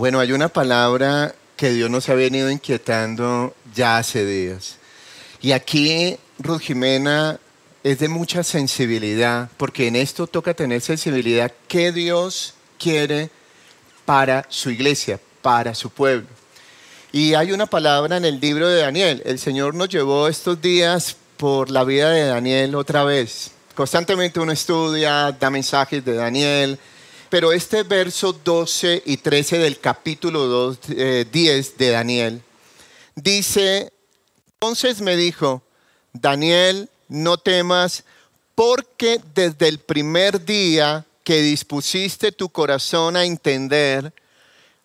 Bueno, hay una palabra que Dios nos ha venido inquietando ya hace días. Y aquí Ruth Jimena es de mucha sensibilidad, porque en esto toca tener sensibilidad que Dios quiere para su iglesia, para su pueblo. Y hay una palabra en el libro de Daniel. El Señor nos llevó estos días por la vida de Daniel otra vez. Constantemente uno estudia, da mensajes de Daniel, pero este verso 12 y 13 del capítulo 2, 10 eh, de Daniel dice, entonces me dijo, Daniel, no temas, porque desde el primer día que dispusiste tu corazón a entender,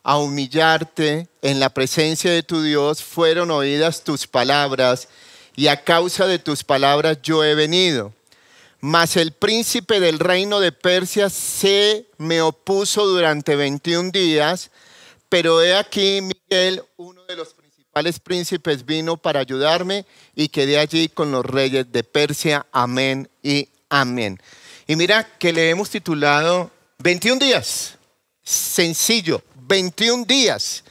a humillarte en la presencia de tu Dios, fueron oídas tus palabras, y a causa de tus palabras yo he venido. Mas el príncipe del reino de Persia se me opuso durante 21 días, pero he aquí Miguel, uno de los principales príncipes, vino para ayudarme y quedé allí con los reyes de Persia. Amén y amén. Y mira que le hemos titulado 21 días. Sencillo, 21 días.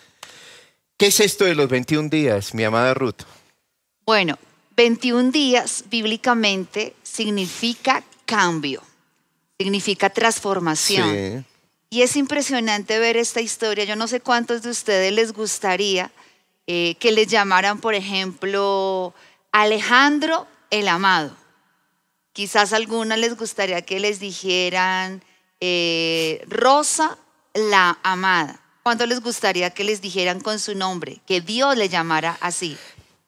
¿Qué es esto de los 21 días, mi amada Ruth? Bueno, 21 días bíblicamente significa cambio, significa transformación. Y es impresionante ver esta historia. Yo no sé cuántos de ustedes les gustaría eh, que les llamaran, por ejemplo, Alejandro el Amado. Quizás a algunas les gustaría que les dijeran eh, Rosa la Amada. ¿Cuánto les gustaría que les dijeran con su nombre? Que Dios le llamara así.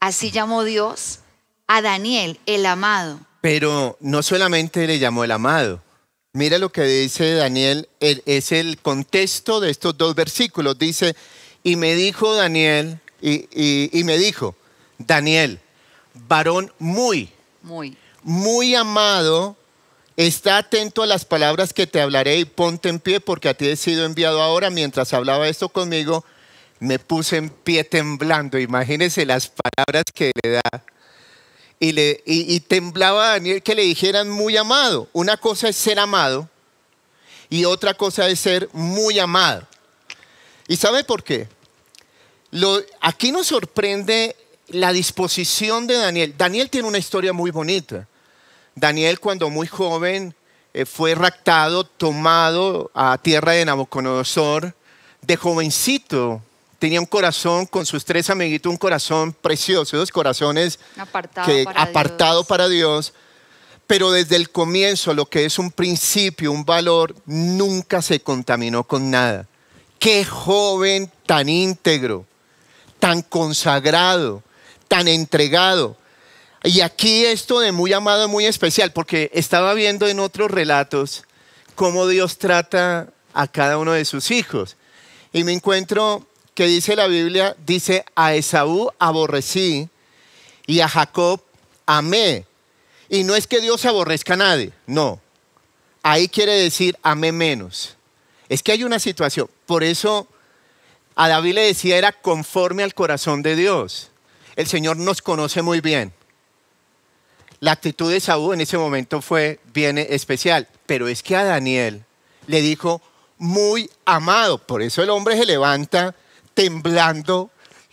Así llamó Dios a Daniel, el amado. Pero no solamente le llamó el amado. Mira lo que dice Daniel, es el contexto de estos dos versículos. Dice, y me dijo Daniel, y, y me dijo, Daniel, varón muy, muy, muy amado, está atento a las palabras que te hablaré y ponte en pie porque a ti he sido enviado ahora. Mientras hablaba esto conmigo, me puse en pie temblando. Imagínense las palabras que le da y, le, temblaba a Daniel que le dijeran muy amado. Una cosa es ser amado y otra cosa es ser muy amado. ¿Y sabe por qué? Aquí nos sorprende la disposición de Daniel. Daniel tiene una historia muy bonita. Daniel cuando muy joven eh, fue raptado, tomado a tierra de Nabucodonosor, de jovencito tenía un corazón con sus tres amiguitos, un corazón precioso, dos corazones apartado, para, apartado Dios. para Dios. Pero desde el comienzo, lo que es un principio, un valor, nunca se contaminó con nada. Qué joven tan íntegro, tan consagrado, tan entregado. Y aquí esto de muy amado, muy especial, porque estaba viendo en otros relatos cómo Dios trata a cada uno de sus hijos. Y me encuentro que dice la Biblia, dice, a Esaú aborrecí y a Jacob amé. Y no es que Dios aborrezca a nadie, no. Ahí quiere decir amé menos. Es que hay una situación. Por eso a David le decía era conforme al corazón de Dios. El Señor nos conoce muy bien. La actitud de Esaú en ese momento fue bien especial, pero es que a Daniel le dijo muy amado. Por eso el hombre se levanta temblando.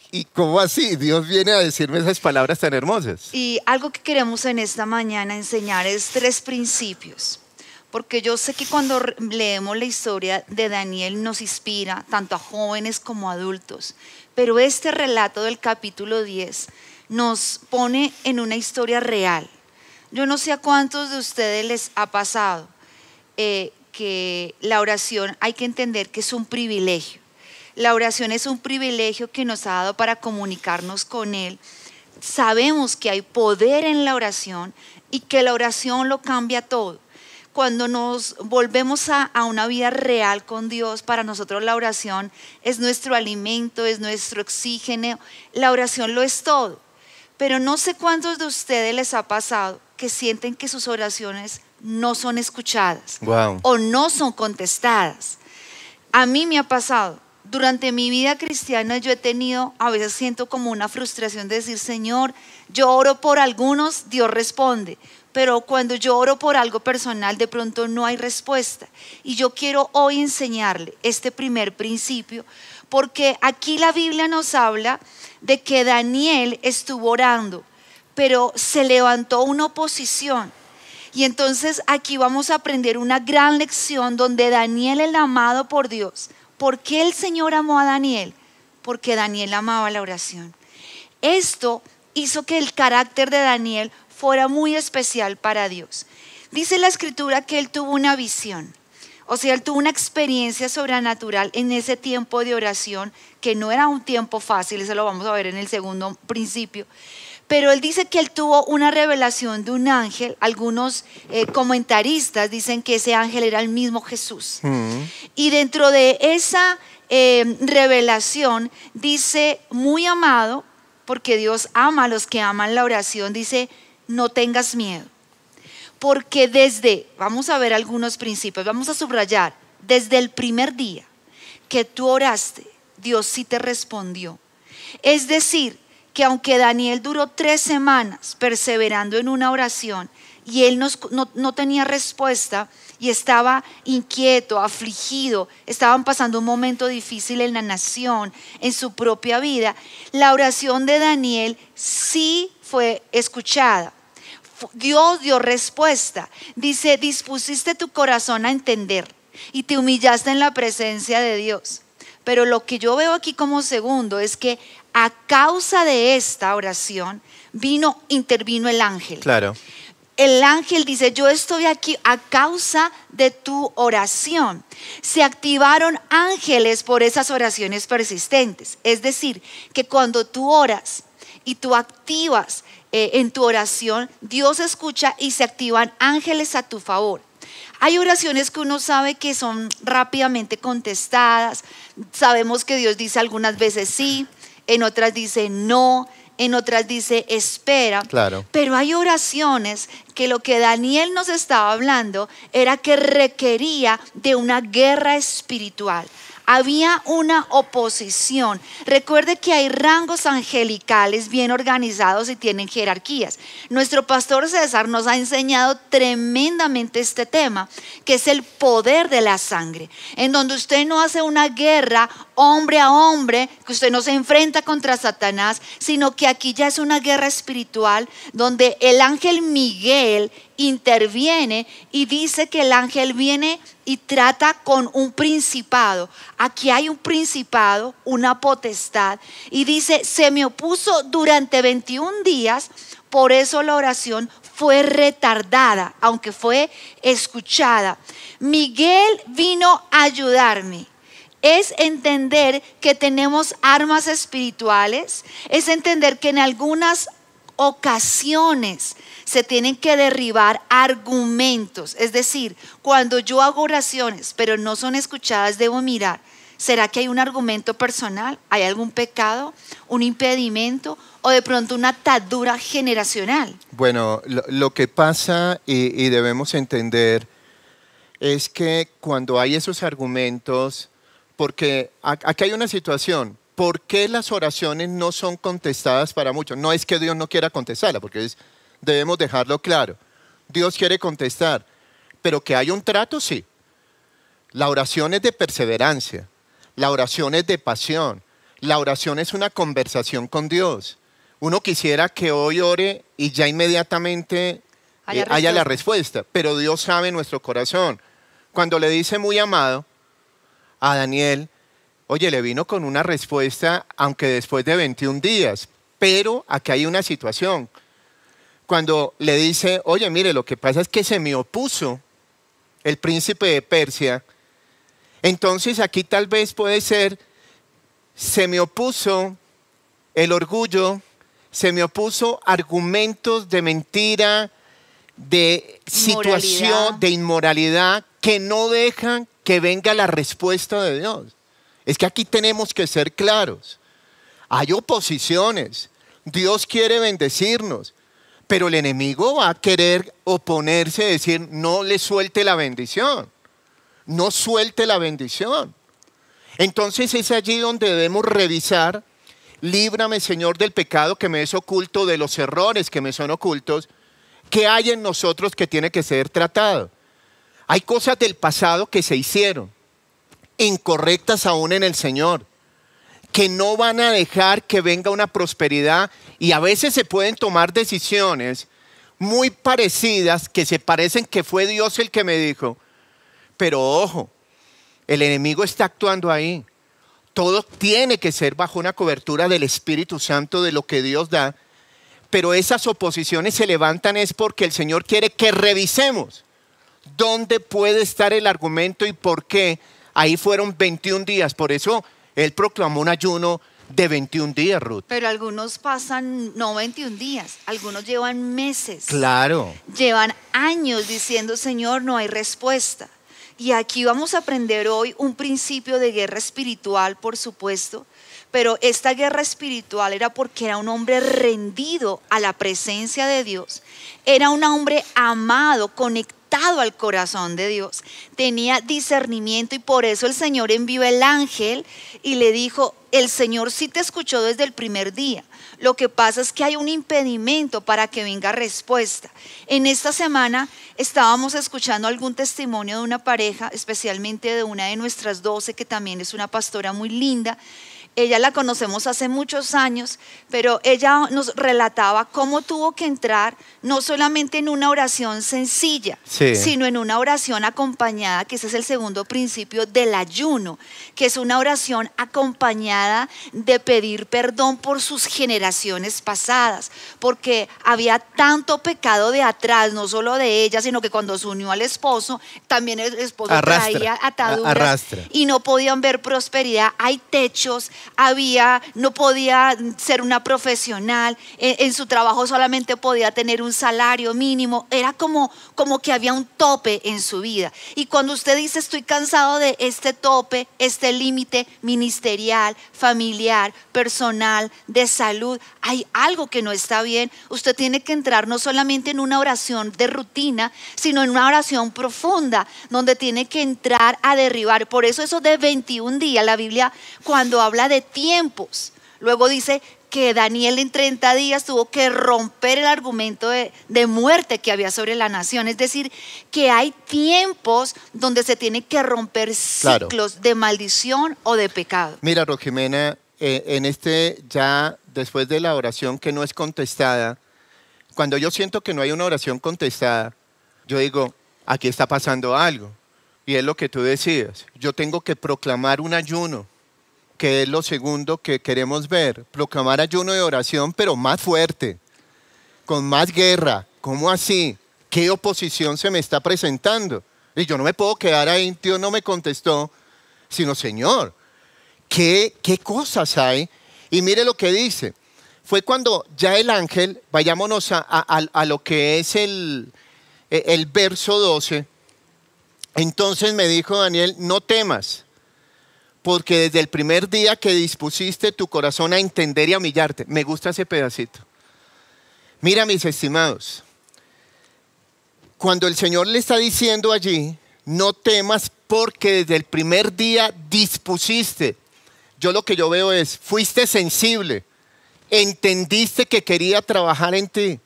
¿Y cómo así? Dios viene a decirme esas palabras tan hermosas. Y algo que queremos en esta mañana enseñar es tres principios. Porque yo sé que cuando leemos la historia de Daniel nos inspira tanto a jóvenes como a adultos. Pero este relato del capítulo 10 nos pone en una historia real. Yo no sé a cuántos de ustedes les ha pasado eh, que la oración hay que entender que es un privilegio. La oración es un privilegio que nos ha dado para comunicarnos con Él. Sabemos que hay poder en la oración y que la oración lo cambia todo. Cuando nos volvemos a, una vida real con Dios, para nosotros la oración es nuestro alimento, es nuestro oxígeno, la oración lo es todo. Pero no sé cuántos de ustedes les ha pasado que sienten que sus oraciones no son escuchadas o no son contestadas. A mí me ha pasado durante mi vida cristiana yo he tenido, a veces siento como una frustración de decir, Señor, yo oro por algunos, Dios responde, pero cuando yo oro por algo personal, de pronto no hay respuesta. Y yo quiero hoy enseñarle este primer principio, porque aquí la Biblia nos habla de que Daniel estuvo orando, pero se levantó una oposición. Y entonces aquí vamos a aprender una gran lección donde Daniel el amado por Dios. ¿Por qué el Señor amó a Daniel? Porque Daniel amaba la oración. Esto hizo que el carácter de Daniel fuera muy especial para Dios. Dice la escritura que él tuvo una visión. O sea, él tuvo una experiencia sobrenatural en ese tiempo de oración, que no era un tiempo fácil, eso lo vamos a ver en el segundo principio. Pero él dice que él tuvo una revelación de un ángel. Algunos eh, comentaristas dicen que ese ángel era el mismo Jesús. Mm. Y dentro de esa eh, revelación dice, muy amado, porque Dios ama a los que aman la oración, dice, no tengas miedo. Porque desde, vamos a ver algunos principios, vamos a subrayar, desde el primer día que tú oraste, Dios sí te respondió. Es decir, que aunque Daniel duró tres semanas perseverando en una oración y él no, no, tenía respuesta y estaba inquieto, afligido, estaban pasando un momento difícil en la nación, en su propia vida, la oración de Daniel sí fue escuchada. Dios dio respuesta. Dice, dispusiste tu corazón a entender y te humillaste en la presencia de Dios. Pero lo que yo veo aquí como segundo es que a causa de esta oración vino, intervino el ángel. Claro. El ángel dice, yo estoy aquí a causa de tu oración. Se activaron ángeles por esas oraciones persistentes. Es decir, que cuando tú oras y tú activas eh, en tu oración, Dios escucha y se activan ángeles a tu favor. Hay oraciones que uno sabe que son rápidamente contestadas. Sabemos que Dios dice algunas veces sí, en otras dice no, en otras dice espera. Claro. Pero hay oraciones que lo que Daniel nos estaba hablando era que requería de una guerra espiritual había una oposición. Recuerde que hay rangos angelicales bien organizados y tienen jerarquías. Nuestro pastor César nos ha enseñado tremendamente este tema, que es el poder de la sangre, en donde usted no hace una guerra hombre a hombre, que usted no se enfrenta contra Satanás, sino que aquí ya es una guerra espiritual donde el ángel Miguel interviene y dice que el ángel viene y trata con un principado. Aquí hay un principado, una potestad, y dice, se me opuso durante 21 días, por eso la oración fue retardada, aunque fue escuchada. Miguel vino a ayudarme es entender que tenemos armas espirituales, es entender que en algunas ocasiones se tienen que derribar argumentos. Es decir, cuando yo hago oraciones pero no son escuchadas, debo mirar, ¿será que hay un argumento personal? ¿Hay algún pecado? ¿Un impedimento? ¿O de pronto una atadura generacional? Bueno, lo, que pasa y, y debemos entender es que cuando hay esos argumentos, porque aquí hay una situación, ¿por qué las oraciones no son contestadas para muchos? No es que Dios no quiera contestarla, porque debemos dejarlo claro. Dios quiere contestar, pero que hay un trato, sí. La oración es de perseverancia, la oración es de pasión, la oración es una conversación con Dios. Uno quisiera que hoy ore y ya inmediatamente haya, eh, haya la respuesta, pero Dios sabe nuestro corazón. Cuando le dice muy amado a Daniel, Oye, le vino con una respuesta, aunque después de 21 días, pero aquí hay una situación. Cuando le dice, oye, mire, lo que pasa es que se me opuso el príncipe de Persia, entonces aquí tal vez puede ser, se me opuso el orgullo, se me opuso argumentos de mentira, de situación, de inmoralidad, que no dejan que venga la respuesta de Dios. Es que aquí tenemos que ser claros. Hay oposiciones. Dios quiere bendecirnos. Pero el enemigo va a querer oponerse, decir, no le suelte la bendición. No suelte la bendición. Entonces es allí donde debemos revisar, líbrame Señor del pecado que me es oculto, de los errores que me son ocultos, que hay en nosotros que tiene que ser tratado. Hay cosas del pasado que se hicieron incorrectas aún en el Señor. que no van a dejar que venga una prosperidad y a veces se pueden tomar decisiones muy parecidas que se parecen que fue Dios el que me dijo. Pero ojo, el enemigo está actuando ahí. Todo tiene que ser bajo una cobertura del Espíritu Santo de lo que Dios da. Pero esas oposiciones se levantan es porque el Señor quiere que revisemos dónde puede estar el argumento y por qué. Ahí fueron 21 días. Por eso Él proclamó un ayuno de 21 días, Ruth. Pero algunos pasan no 21 días, algunos llevan meses. Claro. Llevan años diciendo, Señor, no hay respuesta. Y aquí vamos a aprender hoy un principio de guerra espiritual, por supuesto, pero esta guerra espiritual era porque era un hombre rendido a la presencia de Dios, era un hombre amado, conectado al corazón de Dios, tenía discernimiento y por eso el Señor envió el ángel y le dijo, el Señor sí te escuchó desde el primer día. Lo que pasa es que hay un impedimento para que venga respuesta. En esta semana estábamos escuchando algún testimonio de una pareja, especialmente de una de nuestras doce, que también es una pastora muy linda, ella la conocemos hace muchos años, pero ella nos relataba cómo tuvo que entrar no solamente en una oración sencilla, sino en una oración acompañada, que ese es el segundo principio del ayuno, que es una oración acompañada de pedir perdón por sus generaciones pasadas, porque había tanto pecado de atrás, no solo de ella, sino que cuando se unió al esposo, también el esposo traía ataduras y no podían ver prosperidad. Hay techos, había, no podía ser una profesional, en, su trabajo solamente podía tener un salario mínimo, era como, como que había un tope en su vida. Y cuando usted dice estoy cansado de este tope, este límite ministerial, familiar, personal, de salud, hay algo que no está bien, usted tiene que entrar no solamente en una oración de rutina, sino en una oración profunda, donde tiene que entrar a derribar. Por eso eso de 21 días, la Biblia cuando habla de tiempos. Luego dice que Daniel en 30 días tuvo que romper el argumento de, muerte que había sobre la nación. Es decir, que hay tiempos donde se tiene que romper ciclos de maldición o de pecado. Mira, Rojimena, eh, en este ya después de la oración que no es contestada, cuando yo siento que no hay una oración contestada, yo digo, aquí está pasando algo. Y es lo que tú decías, yo tengo que proclamar un ayuno que es lo segundo que queremos ver, proclamar ayuno de oración, pero más fuerte, con más guerra. ¿Cómo así? ¿Qué oposición se me está presentando? Y yo no me puedo quedar ahí, Dios no me contestó, sino Señor, ¿qué, qué cosas hay? Y mire lo que dice. Fue cuando ya el ángel, vayámonos a, a lo que es el, el verso 12, entonces me dijo Daniel, no temas porque desde el primer día que dispusiste tu corazón a entender y a humillarte, me gusta ese pedacito. Mira, mis estimados, cuando el Señor le está diciendo allí, no temas porque desde el primer día dispusiste, yo lo que yo veo es, fuiste sensible, entendiste que quería trabajar en ti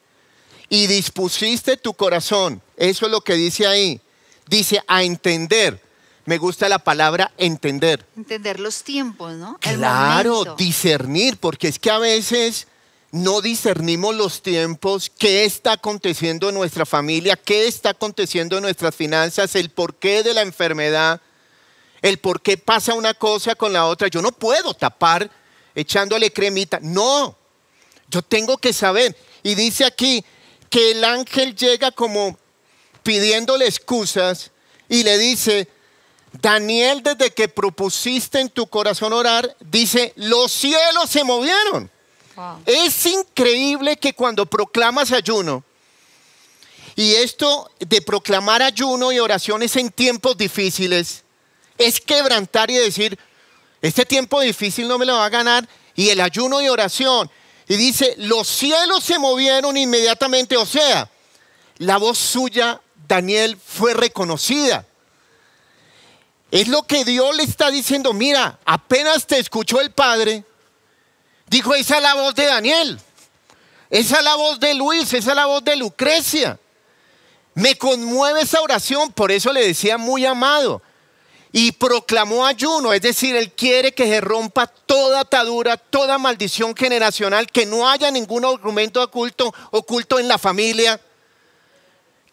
y dispusiste tu corazón, eso es lo que dice ahí, dice a entender me gusta la palabra entender. Entender los tiempos, ¿no? claro, discernir, porque es que a veces no discernimos los tiempos, qué está aconteciendo en nuestra familia, qué está aconteciendo en nuestras finanzas, el porqué de la enfermedad, el por qué pasa una cosa con la otra. Yo no puedo tapar echándole cremita. No, yo tengo que saber. Y dice aquí que el ángel llega como pidiéndole excusas y le dice, Daniel, desde que propusiste en tu corazón orar, dice, los cielos se movieron. Es increíble que cuando proclamas ayuno, y esto de proclamar ayuno y oraciones en tiempos difíciles, es quebrantar y decir, este tiempo difícil no me lo va a ganar, y el ayuno y oración. Y dice, los cielos se movieron inmediatamente, o sea, la voz suya, Daniel, fue reconocida. Es lo que Dios le está diciendo. Mira, apenas te escuchó el Padre, dijo, esa es la voz de Daniel, esa es la voz de Luis, esa es la voz de Lucrecia. Me conmueve esa oración, por eso le decía muy amado. y proclamó ayuno, es decir, Él quiere que se rompa toda atadura, toda maldición generacional, que no haya ningún argumento oculto, oculto en la familia,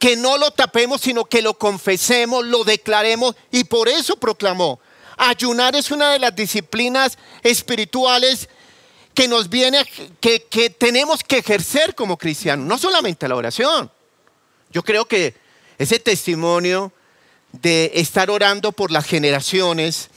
que no lo tapemos, sino que lo confesemos, lo declaremos y por eso proclamó. Ayunar es una de las disciplinas espirituales que nos viene, que, que tenemos que ejercer como cristianos, no solamente la oración. Yo creo que ese testimonio de estar orando por las generaciones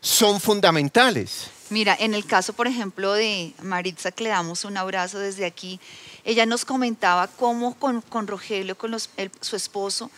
son fundamentales. Mira, en el caso, por ejemplo, de Maritza, que le damos un abrazo desde aquí, ella nos comentaba cómo con, con Rogelio, con los- el- su esposo,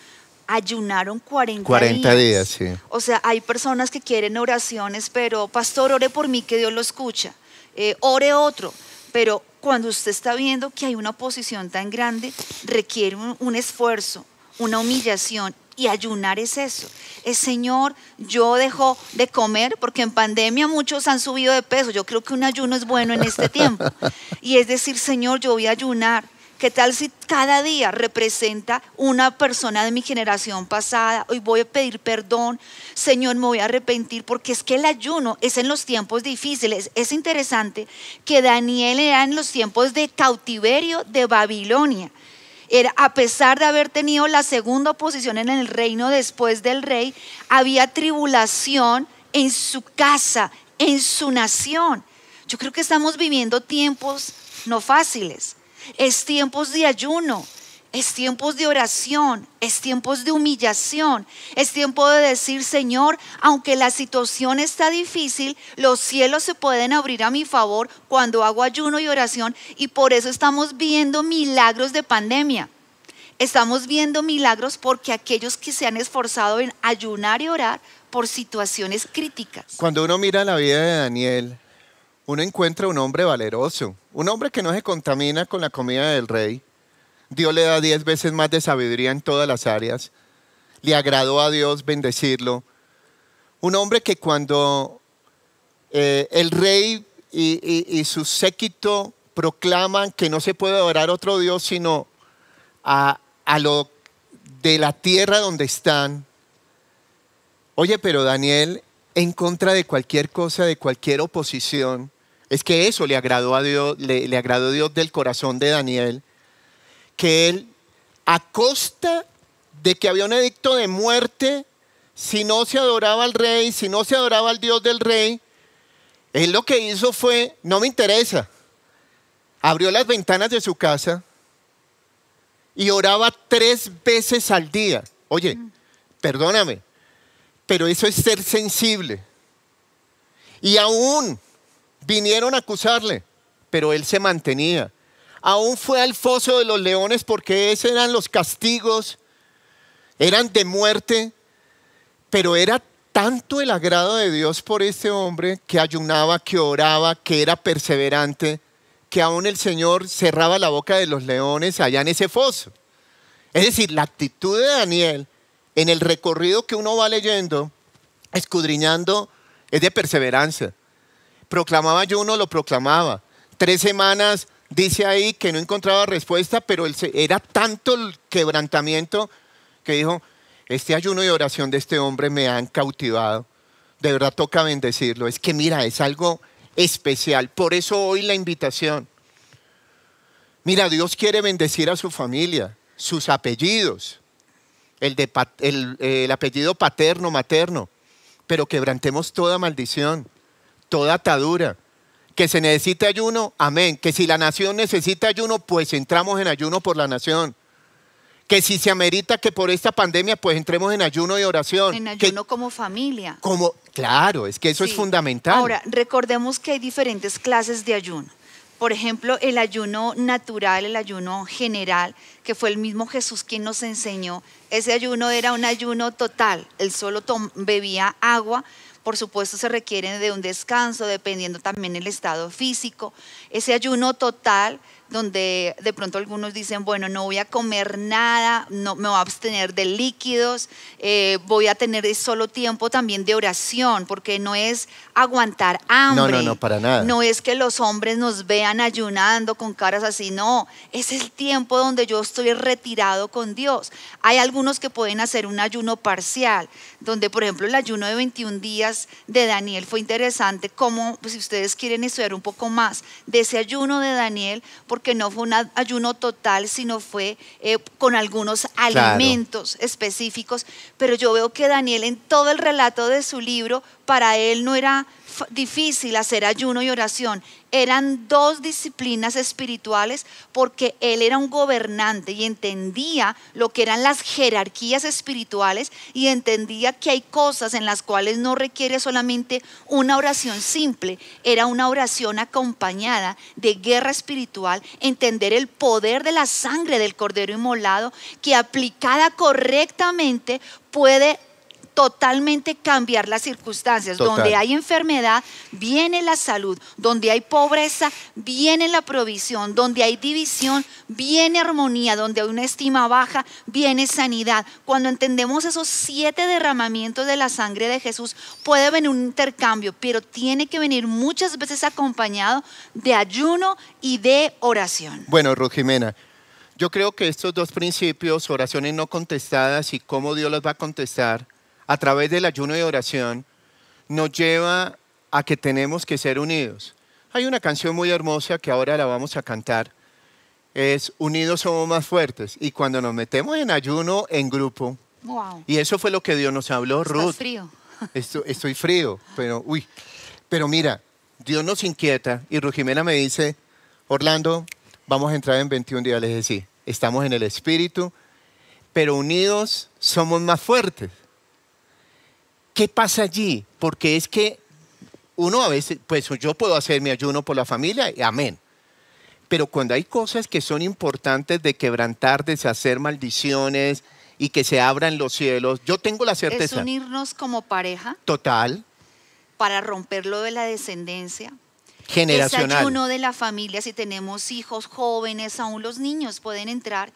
ayunaron 40, 40 días, sí. O sea, hay personas que quieren oraciones, pero pastor, ore por mí que Dios lo escucha. Eh, ore otro. Pero cuando usted está viendo que hay una oposición tan grande, requiere un, un esfuerzo, una humillación. Y ayunar es eso. Es Señor, yo dejo de comer porque en pandemia muchos han subido de peso. Yo creo que un ayuno es bueno en este tiempo. Y es decir, Señor, yo voy a ayunar. ¿Qué tal si cada día representa una persona de mi generación pasada? Hoy voy a pedir perdón, Señor, me voy a arrepentir, porque es que el ayuno es en los tiempos difíciles. Es interesante que Daniel era en los tiempos de cautiverio de Babilonia. Era, a pesar de haber tenido la segunda posición en el reino después del rey, había tribulación en su casa, en su nación. Yo creo que estamos viviendo tiempos no fáciles. Es tiempos de ayuno, es tiempos de oración, es tiempos de humillación, es tiempo de decir, Señor, aunque la situación está difícil, los cielos se pueden abrir a mi favor cuando hago ayuno y oración y por eso estamos viendo milagros de pandemia. Estamos viendo milagros porque aquellos que se han esforzado en ayunar y orar por situaciones críticas. Cuando uno mira la vida de Daniel, uno encuentra un hombre valeroso, un hombre que no se contamina con la comida del rey. Dios le da diez veces más de sabiduría en todas las áreas. Le agradó a Dios bendecirlo. Un hombre que cuando eh, el rey y, su séquito proclaman que no se puede adorar otro Dios sino a, a lo de la tierra donde están, Oye, pero Daniel, en contra de cualquier cosa, de cualquier oposición, es que eso le agradó a Dios, le, le agradó a Dios del corazón de Daniel, que él, a costa de que había un edicto de muerte, si no se adoraba al rey, si no se adoraba al Dios del rey, él lo que hizo fue, no me interesa, abrió las ventanas de su casa y oraba tres veces al día. Oye, perdóname, pero eso es ser sensible. Y aún vinieron a acusarle, pero él se mantenía. Aún fue al foso de los leones porque esos eran los castigos, eran de muerte, pero era tanto el agrado de Dios por este hombre que ayunaba, que oraba, que era perseverante, que aún el Señor cerraba la boca de los leones allá en ese foso. Es decir, la actitud de Daniel en el recorrido que uno va leyendo, escudriñando, es de perseverancia. Proclamaba ayuno, lo proclamaba. Tres semanas dice ahí que no encontraba respuesta, pero era tanto el quebrantamiento que dijo, este ayuno y oración de este hombre me han cautivado. De verdad toca bendecirlo. Es que mira, es algo especial. Por eso hoy la invitación. Mira, Dios quiere bendecir a su familia, sus apellidos, el, el- el apellido paterno, materno, pero quebrantemos toda maldición, toda atadura. Que se necesite ayuno, amén. Que si la nación necesita ayuno, pues entramos en ayuno por la nación. Que si se amerita que por esta pandemia, pues entremos en ayuno y oración. En Que ayuno como familia. como, claro, es que eso es fundamental. Ahora, recordemos que hay diferentes clases de ayuno. Por ejemplo, el ayuno natural, el ayuno general, que fue el mismo Jesús quien nos enseñó. Ese ayuno era un ayuno total. Él solo tom- bebía agua. Por supuesto, se requiere de un descanso, dependiendo también el estado físico. Ese ayuno total donde de pronto algunos dicen, bueno, no voy a comer nada, no, me voy a abstener de líquidos, eh, voy a tener solo tiempo también de oración, porque no es aguantar hambre. No, no, no, para nada. No es que los hombres nos vean ayunando con caras así, no, es el tiempo donde yo estoy retirado con Dios. Hay algunos que pueden hacer un ayuno parcial, donde por ejemplo el ayuno de 21 días de Daniel fue interesante, como pues, si ustedes quieren estudiar un poco más de ese ayuno de Daniel, porque no fue un ayuno total, sino fue eh, con algunos alimentos específicos, pero yo veo que Daniel en todo el relato de su libro, para él no era difícil hacer ayuno y oración. Eran dos disciplinas espirituales porque él era un gobernante y entendía lo que eran las jerarquías espirituales y entendía que hay cosas en las cuales no requiere solamente una oración simple, era una oración acompañada de guerra espiritual, entender el poder de la sangre del cordero inmolado que aplicada correctamente puede totalmente cambiar las circunstancias. Donde hay enfermedad, viene la salud. Donde hay pobreza, viene la provisión. Donde hay división, viene armonía. Donde hay una estima baja, viene sanidad. Cuando entendemos esos siete derramamientos de la sangre de Jesús, puede venir un intercambio, pero tiene que venir muchas veces acompañado de ayuno y de oración. Bueno, Ruth Jimena. Yo creo que estos dos principios, oraciones no contestadas y cómo Dios las va a contestar, a través del ayuno y oración nos lleva a que tenemos que ser unidos. Hay una canción muy hermosa que ahora la vamos a cantar. Es Unidos somos más fuertes. Y cuando nos metemos en ayuno en grupo, y eso fue lo que Dios nos habló, Ruth. frío. Estoy, estoy frío, pero uy. Pero mira, Dios nos inquieta y Rujimena me dice, Orlando, vamos a entrar en 21 días. Les decía, estamos en el Espíritu, pero unidos somos más fuertes. ¿Qué pasa allí? Porque es que uno a veces, pues yo puedo hacer mi ayuno por la familia, y amén. Pero cuando hay cosas que son importantes de quebrantar, deshacer maldiciones y que se abran los cielos, yo tengo la certeza. Es unirnos como pareja. Total. Para romper lo de la descendencia. Generacional. Ese ayuno de la familia, si tenemos hijos jóvenes, aún los niños pueden entrar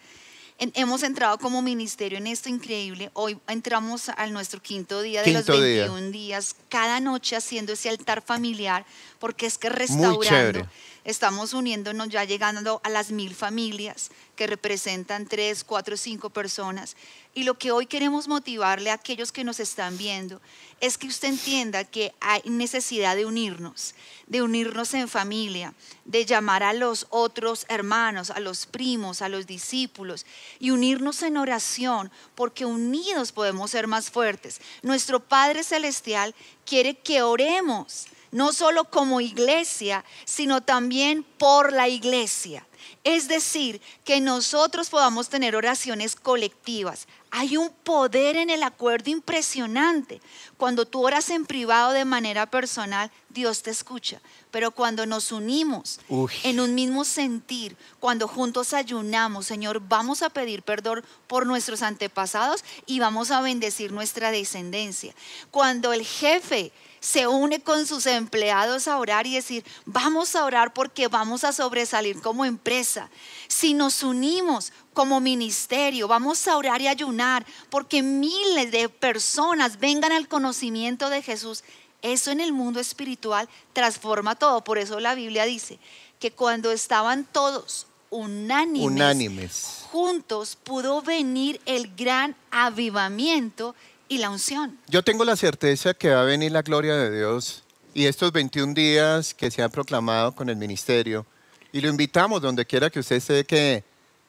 hemos entrado como ministerio en esto increíble. Hoy entramos al nuestro quinto día de los 21 días, cada noche haciendo ese altar familiar, porque es que restaurando estamos uniéndonos ya llegando a las mil familias que representan tres, cuatro, cinco personas. Y lo que hoy queremos motivarle a aquellos que nos están viendo es que usted entienda que hay necesidad de unirnos, de unirnos en familia, de llamar a los otros hermanos, a los primos, a los discípulos y unirnos en oración, porque unidos podemos ser más fuertes. Nuestro Padre Celestial quiere que oremos no solo como iglesia, sino también por la iglesia. Es decir, que nosotros podamos tener oraciones colectivas. Hay un poder en el acuerdo impresionante. Cuando tú oras en privado de manera personal, Dios te escucha. Pero cuando nos unimos en un mismo sentir, cuando juntos ayunamos, Señor, vamos a pedir perdón por nuestros antepasados y vamos a bendecir nuestra descendencia. Cuando el jefe se une con sus empleados a orar y decir, vamos a orar porque vamos a sobresalir como empresa. Si nos unimos como ministerio, vamos a orar y ayunar porque miles de personas vengan al conocimiento de Jesús. Eso en el mundo espiritual transforma todo. Por eso la Biblia dice que cuando estaban todos unánimes, unánimes. juntos, pudo venir el gran avivamiento y la unción. Yo tengo la certeza que va a venir la gloria de Dios y estos 21 días que se han proclamado con el ministerio. Y lo invitamos donde quiera que usted esté que,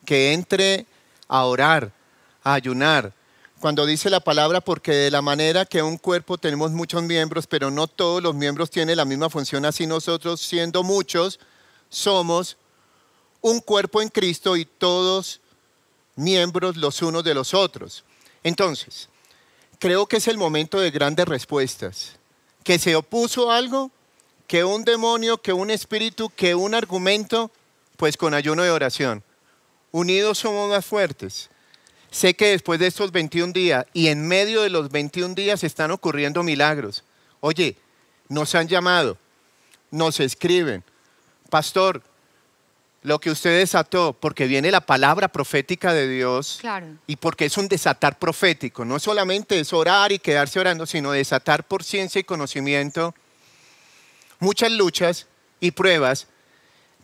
que entre a orar, a ayunar. Cuando dice la palabra, porque de la manera que un cuerpo tenemos muchos miembros, pero no todos los miembros tienen la misma función, así nosotros siendo muchos, somos un cuerpo en Cristo y todos miembros los unos de los otros. Entonces, creo que es el momento de grandes respuestas. Que se opuso algo, que un demonio, que un espíritu, que un argumento, pues con ayuno de oración. Unidos somos más fuertes. Sé que después de estos 21 días y en medio de los 21 días están ocurriendo milagros. Oye, nos han llamado, nos escriben, pastor, lo que usted desató, porque viene la palabra profética de Dios Claro. y porque es un desatar profético. No solamente es orar y quedarse orando, sino desatar por ciencia y conocimiento muchas luchas y pruebas,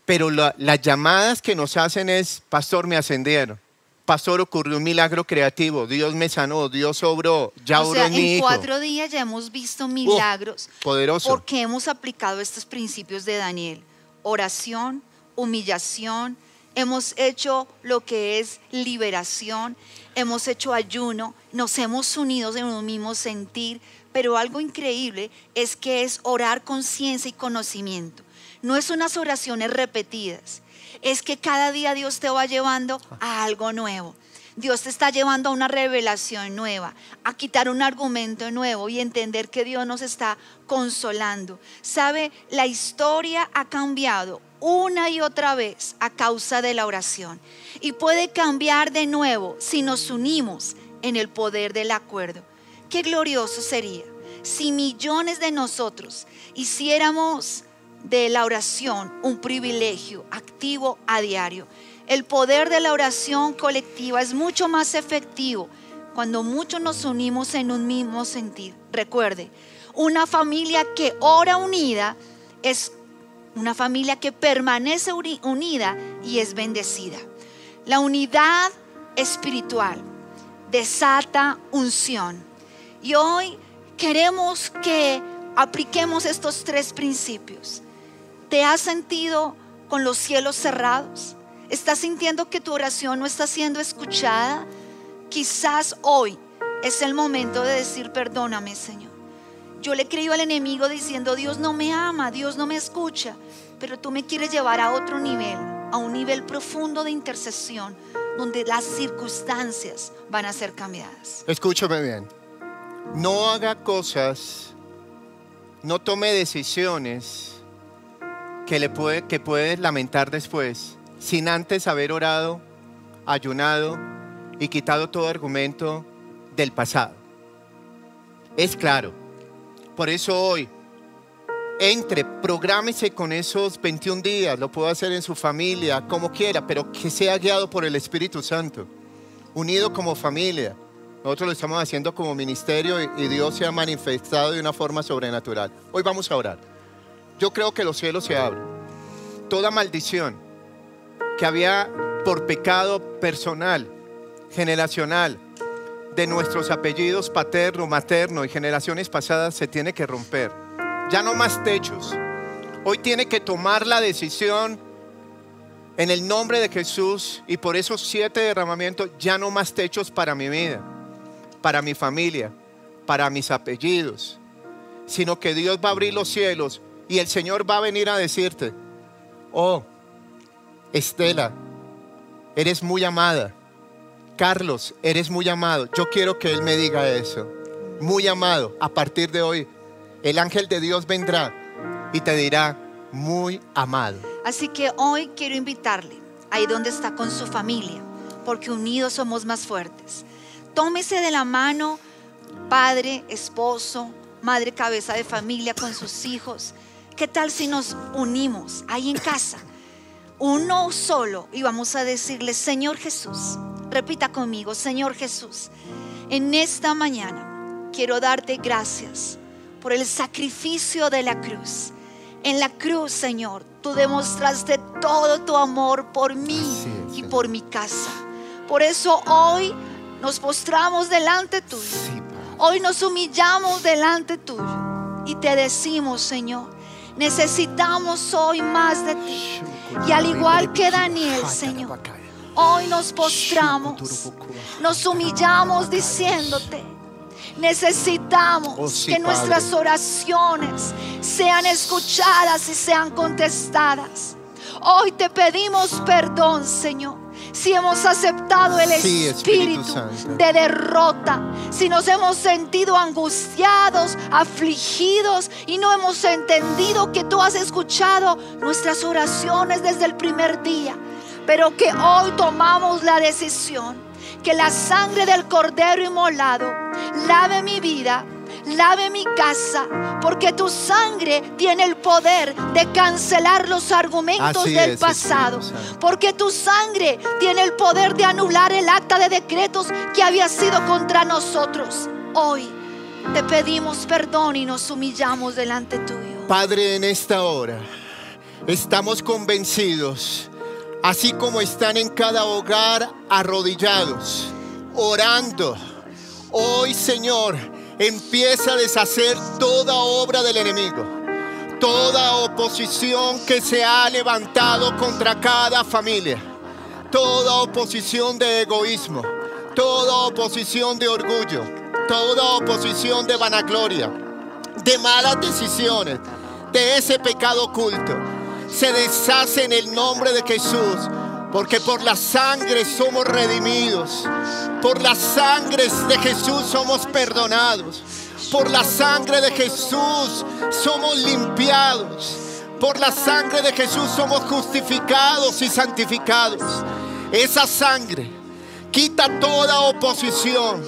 pero la- las llamadas que nos hacen es, pastor, me ascendieron. Pastor, ocurrió un milagro creativo. Dios me sanó, Dios obró, ya o oró sea, en mi hijo. cuatro días ya hemos visto milagros Poderoso. porque hemos aplicado estos principios de Daniel. Oración, humillación, hemos hecho lo que es liberación, hemos hecho ayuno, nos hemos unido en un mismo sentir, pero algo increíble es que es orar con ciencia y conocimiento. No es unas oraciones repetidas, es que cada día Dios te va llevando a algo nuevo. Dios te está llevando a una revelación nueva, a quitar un argumento nuevo y entender que Dios nos está consolando. Sabe, la historia ha cambiado una y otra vez a causa de la oración y puede cambiar de nuevo si nos unimos en el poder del acuerdo. Qué glorioso sería si millones de nosotros hiciéramos de la oración un privilegio activo a diario. El poder de la oración colectiva es mucho más efectivo cuando muchos nos unimos en un mismo sentir. Recuerde, una familia que ora unida es una familia que permanece uni- unida y es bendecida. La unidad espiritual desata unción. Y hoy queremos que apliquemos estos tres principios. ¿Te has sentido con los cielos cerrados? ¿Estás sintiendo que tu oración no está siendo escuchada? Quizás hoy es el momento de decir, perdóname Señor. Yo le creo al enemigo diciendo, Dios no me ama, Dios no me escucha, pero tú me quieres llevar a otro nivel, a un nivel profundo de intercesión, donde las circunstancias van a ser cambiadas. Escúchame bien. No haga cosas, no tome decisiones que, le puede, que puede lamentar después, sin antes haber orado, ayunado y quitado todo argumento del pasado. Es claro. Por eso hoy, entre, prográmese con esos 21 días, lo puedo hacer en su familia, como quiera, pero que sea guiado por el Espíritu Santo, unido como familia. Nosotros lo estamos haciendo como ministerio y Dios se ha manifestado de una forma sobrenatural. Hoy vamos a orar. Yo creo que los cielos se abren. Toda maldición que había por pecado personal, generacional, de nuestros apellidos paterno, materno y generaciones pasadas se tiene que romper. Ya no más techos. Hoy tiene que tomar la decisión en el nombre de Jesús y por esos siete derramamientos ya no más techos para mi vida, para mi familia, para mis apellidos, sino que Dios va a abrir los cielos y el Señor va a venir a decirte, oh, Estela, eres muy amada. Carlos, eres muy amado. Yo quiero que Él me diga eso. Muy amado. A partir de hoy, el ángel de Dios vendrá y te dirá, muy amado. Así que hoy quiero invitarle, ahí donde está con su familia, porque unidos somos más fuertes. Tómese de la mano, padre, esposo, madre, cabeza de familia con sus hijos. ¿Qué tal si nos unimos ahí en casa? Uno solo y vamos a decirle, Señor Jesús, repita conmigo, Señor Jesús, en esta mañana quiero darte gracias por el sacrificio de la cruz. En la cruz, Señor, tú demostraste todo tu amor por mí y por mi casa. Por eso hoy nos postramos delante tuyo. Hoy nos humillamos delante tuyo y te decimos, Señor, necesitamos hoy más de ti. Y al igual que Daniel, Señor, hoy nos postramos, nos humillamos diciéndote, necesitamos Oh, sí, que Padre. nuestras oraciones sean escuchadas y sean contestadas. Hoy te pedimos perdón, Señor, si hemos aceptado el Sí, Espíritu de derrota, si nos hemos sentido angustiados, afligidos y no hemos entendido que tú has escuchado nuestras oraciones desde el primer día, pero que hoy tomamos la decisión que la sangre del cordero inmolado lave mi vida, lave mi casa, porque tu sangre tiene el poder de cancelar los argumentos Así del es, pasado, porque tu sangre tiene el poder de anular el acta de decretos que había sido contra nosotros. Hoy te pedimos perdón y nos humillamos delante tuyo. Padre, en esta hora estamos convencidos, así como están en cada hogar arrodillados, orando. Hoy, Señor, empieza a deshacer toda obra del enemigo, toda oposición que se ha levantado contra cada familia, toda oposición de egoísmo, toda oposición de orgullo, toda oposición de vanagloria de malas decisiones, de ese pecado oculto, se deshace en el nombre de Jesús, porque por la sangre somos redimidos, por la sangre de Jesús somos perdonados, por la sangre de Jesús somos limpiados, por la sangre de Jesús somos justificados y santificados. Esa sangre quita toda oposición,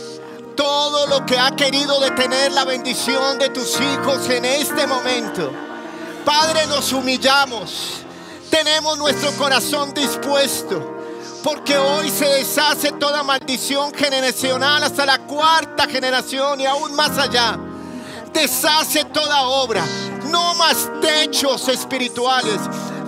todo lo que ha querido detener la bendición de tus hijos en este momento. Padre, nos humillamos, tenemos nuestro corazón dispuesto, porque hoy se deshace toda maldición generacional hasta la cuarta generación y aún más allá. Deshace toda obra, no más techos espirituales,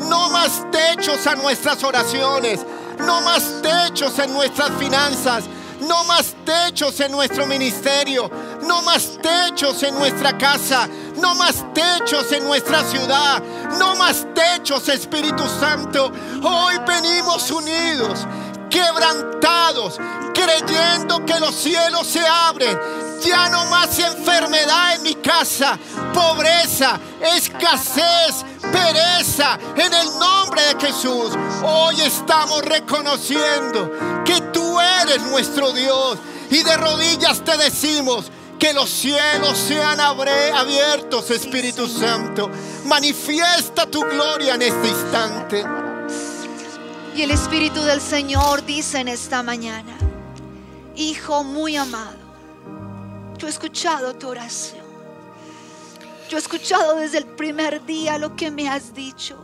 no más techos a nuestras oraciones, no más techos en nuestras finanzas, no más techos en nuestro ministerio, no más techos en nuestra casa, no más techos en nuestra ciudad, no más techos, Espíritu Santo. Hoy venimos unidos, quebrantados, creyendo que los cielos se abren. Ya no más enfermedad en mi casa, pobreza, escasez, pereza. En el nombre de Jesús, hoy estamos reconociendo que tú eres nuestro Dios. Y de rodillas te decimos que los cielos sean abiertos, Espíritu Santo. Manifiesta tu gloria en este instante. Y el Espíritu del Señor dice en esta mañana, Hijo muy amado, yo he escuchado tu oración. Yo he escuchado desde el primer día lo que me has dicho,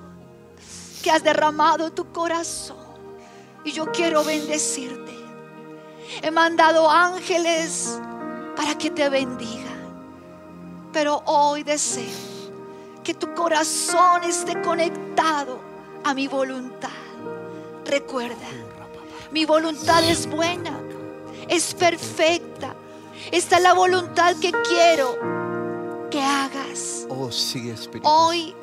que has derramado tu corazón. Y yo quiero bendecirte. He mandado ángeles para que te bendigan. Pero hoy deseo que tu corazón esté conectado a mi voluntad. Recuerda, mi voluntad es buena, es perfecta. Esta es la voluntad que quiero que hagas. Oh, sí, Espíritu. Hoy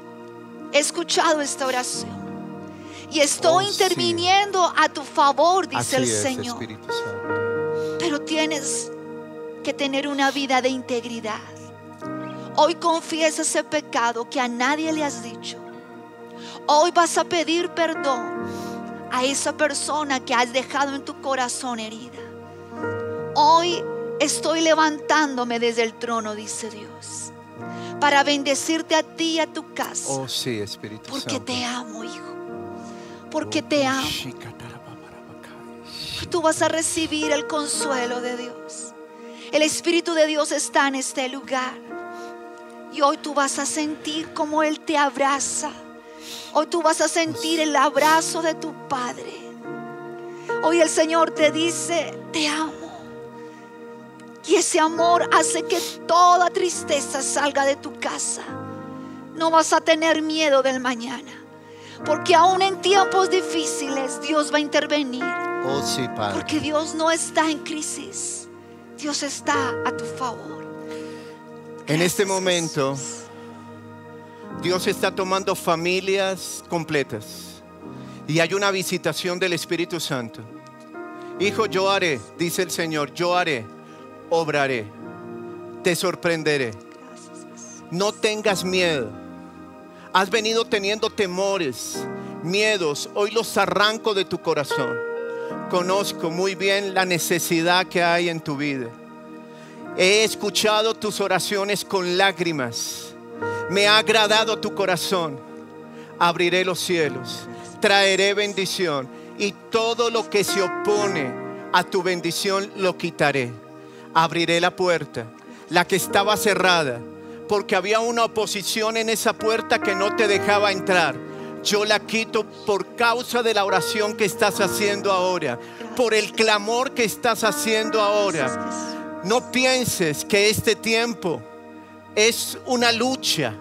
he escuchado esta oración y estoy Oh, sí. interviniendo a tu favor, Así dice el Señor. Pero tienes que tener una vida de integridad. Hoy confiesa ese pecado que a nadie le has dicho. Hoy vas a pedir perdón a esa persona que has dejado en tu corazón herida. Hoy estoy levantándome desde el trono, dice Dios, para bendecirte a ti y a tu casa. Oh, sí, Espíritu Porque Santo. te amo, hijo. Porque te amo. Tú vas a recibir el consuelo de Dios. El Espíritu de Dios está en este lugar. Y hoy tú vas a sentir como Él te abraza. Hoy tú vas a sentir el abrazo de tu Padre. Hoy el Señor te dice, te amo. Y ese amor hace que toda tristeza salga de tu casa. No vas a tener miedo del mañana. Porque aún en tiempos difíciles Dios va a intervenir. Oh, sí, Padre. Porque Dios no está en crisis. Dios está a tu favor. En este momento, Jesús. Dios está tomando familias completas. Y hay una visitación del Espíritu Santo. Hijo, yo haré, dice el Señor, yo haré, obraré, te sorprenderé. No tengas miedo. Has venido teniendo temores, miedos. Hoy los arranco de tu corazón. Conozco muy bien la necesidad que hay en tu vida. He escuchado tus oraciones con lágrimas. Me ha agradado tu corazón. Abriré los cielos. Traeré bendición. Y todo lo que se opone a tu bendición lo quitaré. Abriré la puerta. la que estaba cerrada, porque había una oposición en esa puerta que no te dejaba entrar. Yo la quito por causa de la oración que estás haciendo ahora, por el clamor que estás haciendo ahora. No pienses que este tiempo es una lucha.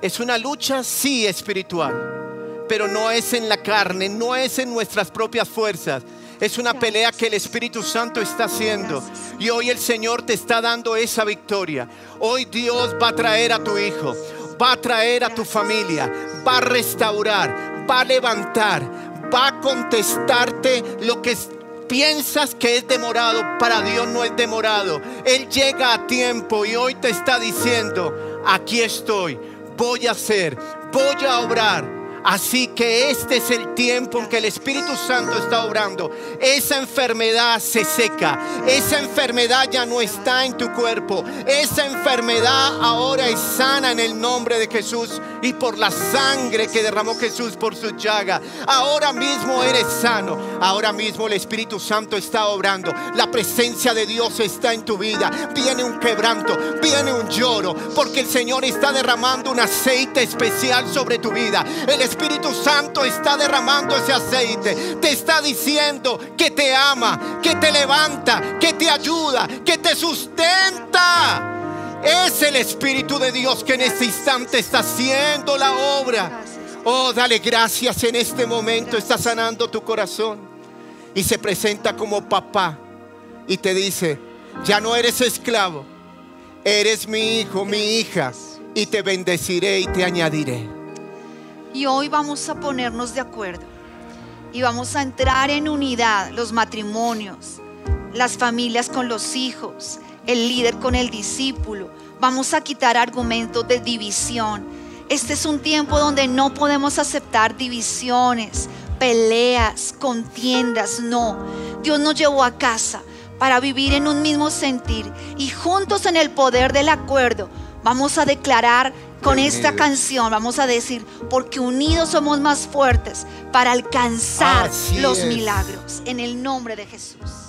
Es una lucha, sí, espiritual, pero no es en la carne, no es en nuestras propias fuerzas. Es una pelea que el Espíritu Santo está haciendo. Y hoy el Señor te está dando esa victoria. Hoy Dios va a traer a tu hijo, va a traer a tu familia, va a restaurar, va a levantar, va a contestarte lo que piensas que es demorado, para Dios no es demorado. Él llega a tiempo y hoy te está diciendo, aquí estoy, voy a hacer, voy a obrar Así que este es el tiempo en que el Espíritu Santo está obrando. Esa enfermedad se seca. Esa enfermedad ya no está en tu cuerpo. Esa enfermedad ahora es sana en el nombre de Jesús y por la sangre que derramó Jesús por su llaga. Ahora mismo eres sano. Ahora mismo el Espíritu Santo está obrando. La presencia de Dios está en tu vida. Viene un quebranto, viene un lloro, porque el Señor está derramando un aceite especial sobre tu vida. Espíritu Santo está derramando ese aceite. Te está diciendo que te ama, que te levanta, que te ayuda, que te sustenta. Es el Espíritu de Dios que en este instante está haciendo la obra. Oh, dale gracias en este momento. Está sanando tu corazón. Y se presenta como papá. Y te dice, ya no eres esclavo. Eres mi hijo, mi hija. Y te bendeciré y te añadiré. Y hoy vamos a ponernos de acuerdo. Y vamos a entrar en unidad los matrimonios, las familias con los hijos, el líder con el discípulo. Vamos a quitar argumentos de división. Este es un tiempo donde no podemos aceptar divisiones, peleas, contiendas. No, Dios nos llevó a casa para vivir en un mismo sentir y juntos en el poder del acuerdo vamos a declarar con esta canción, vamos a decir, porque unidos somos más fuertes para alcanzar los milagros en el nombre de Jesús.